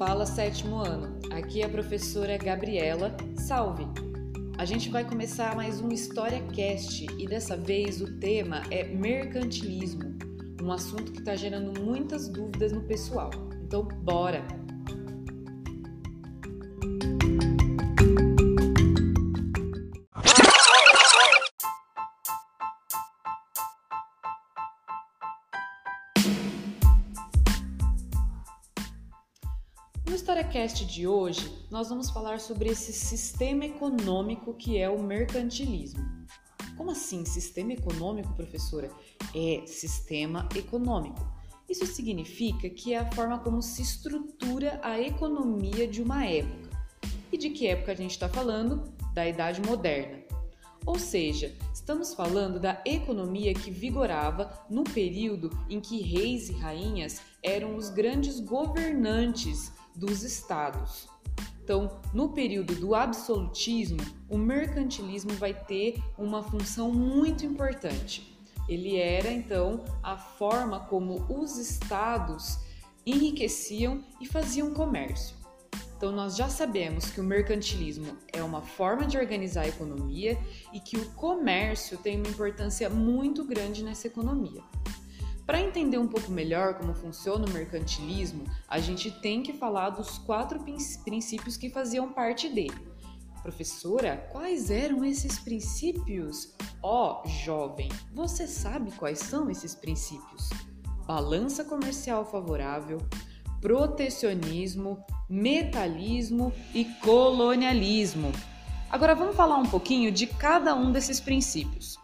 Fala sétimo ano. Aqui é a professora Gabriela. Salve! A gente vai começar mais um História Cast e dessa vez o tema é mercantilismo, um assunto que está gerando muitas dúvidas no pessoal. Então, bora! No HistóriaCast de hoje, nós vamos falar sobre esse sistema econômico que é o mercantilismo. Como assim sistema econômico, professora? É sistema econômico. Isso significa que é a forma como se estrutura a economia de uma época. E de que época a gente está falando? Da Idade Moderna. Ou seja, estamos falando da economia que vigorava no período em que reis e rainhas eram os grandes governantes dos estados. Então, no período do absolutismo, o mercantilismo vai ter uma função muito importante. Ele era então a forma como os estados enriqueciam e faziam comércio. Então, nós já sabemos que o mercantilismo é uma forma de organizar a economia e que o comércio tem uma importância muito grande nessa economia. Para entender um pouco melhor como funciona o mercantilismo, a gente tem que falar dos quatro princípios que faziam parte dele. Professora, quais eram esses princípios? Ó, oh, jovem, você sabe quais são esses princípios? Balança comercial favorável, protecionismo, metalismo e colonialismo. Agora vamos falar um pouquinho de cada um desses princípios.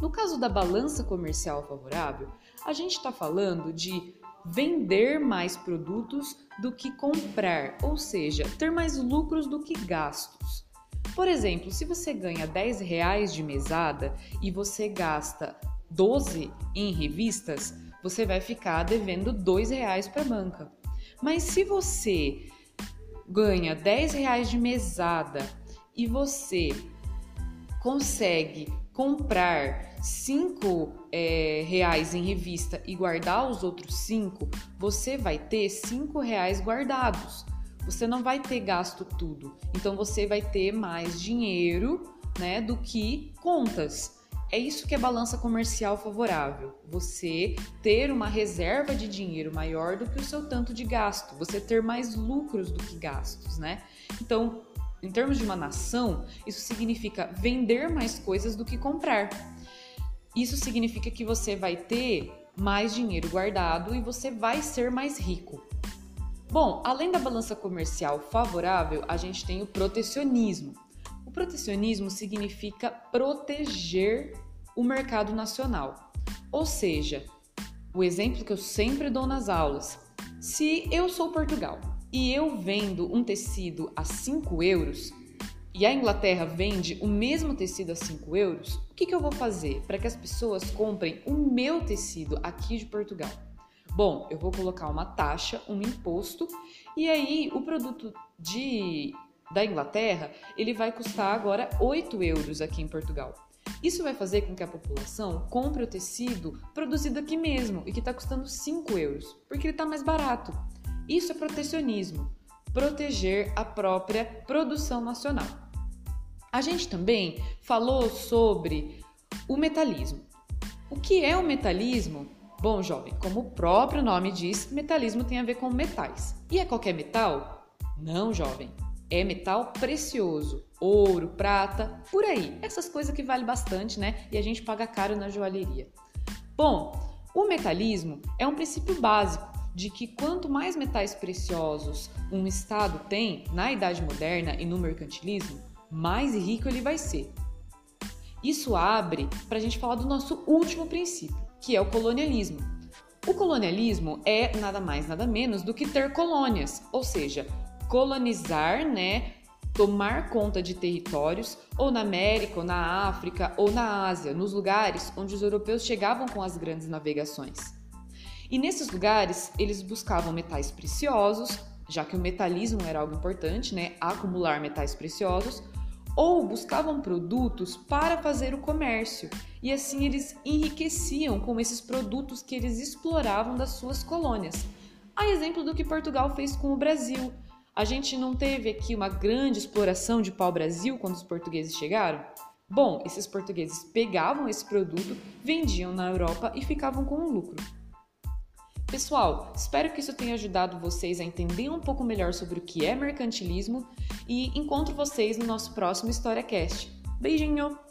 No caso da balança comercial favorável, a gente está falando de vender mais produtos do que comprar, ou seja, ter mais lucros do que gastos. Por exemplo, se você ganha 10 reais de mesada e você gasta 12 em revistas, você vai ficar devendo 2 reais para a banca. Mas se você ganha 10 reais de mesada e você consegue comprar cinco é, reais em revista e guardar os outros cinco, você vai ter cinco reais guardados. Você não vai ter gasto tudo. Então você vai ter mais dinheiro, né, do que contas. É isso que é balança comercial favorável. Você ter uma reserva de dinheiro maior do que o seu tanto de gasto, você ter mais lucros do que gastos, né? Então, em termos de uma nação, isso significa vender mais coisas do que comprar. Isso significa que você vai ter mais dinheiro guardado e você vai ser mais rico. Bom, além da balança comercial favorável, a gente tem o protecionismo. O protecionismo significa proteger o mercado nacional. Ou seja, o exemplo que eu sempre dou nas aulas: se eu sou Portugal e eu vendo um tecido a 5 euros e a Inglaterra vende o mesmo tecido a 5 euros, o que, que eu vou fazer para que as pessoas comprem o meu tecido aqui de Portugal? Bom, eu vou colocar uma taxa, um imposto, e aí o produto de, da Inglaterra ele vai custar agora 8 euros aqui em Portugal. Isso vai fazer com que a população compre o tecido produzido aqui mesmo e que está custando 5 euros, porque ele está mais barato. Isso é protecionismo, proteger a própria produção nacional. A gente também falou sobre o metalismo. O que é o metalismo? Bom, jovem, como o próprio nome diz, metalismo tem a ver com metais. E é qualquer metal? Não, jovem. É metal precioso, ouro, prata, por aí. Essas coisas que valem bastante, né? E a gente paga caro na joalheria. Bom, o metalismo é um princípio básico de que quanto mais metais preciosos um Estado tem na Idade Moderna e no mercantilismo, mais rico ele vai ser. Isso abre para a gente falar do nosso último princípio, que é o colonialismo. O colonialismo é nada mais, nada menos do que ter colônias, ou seja, colonizar, né, tomar conta de territórios, ou na América, ou na África, ou na Ásia, nos lugares onde os europeus chegavam com as grandes navegações. E nesses lugares, eles buscavam metais preciosos, já que o metalismo era algo importante, né? Acumular metais preciosos, ou buscavam produtos para fazer o comércio, e assim eles enriqueciam com esses produtos que eles exploravam das suas colônias. A exemplo do que Portugal fez com o Brasil. A gente não teve aqui uma grande exploração de pau-brasil quando os portugueses chegaram? Bom, esses portugueses pegavam esse produto, vendiam na Europa e ficavam com um lucro. Pessoal, espero que isso tenha ajudado vocês a entender um pouco melhor sobre o que é mercantilismo e encontro vocês no nosso próximo HistóriaCast. Beijinho!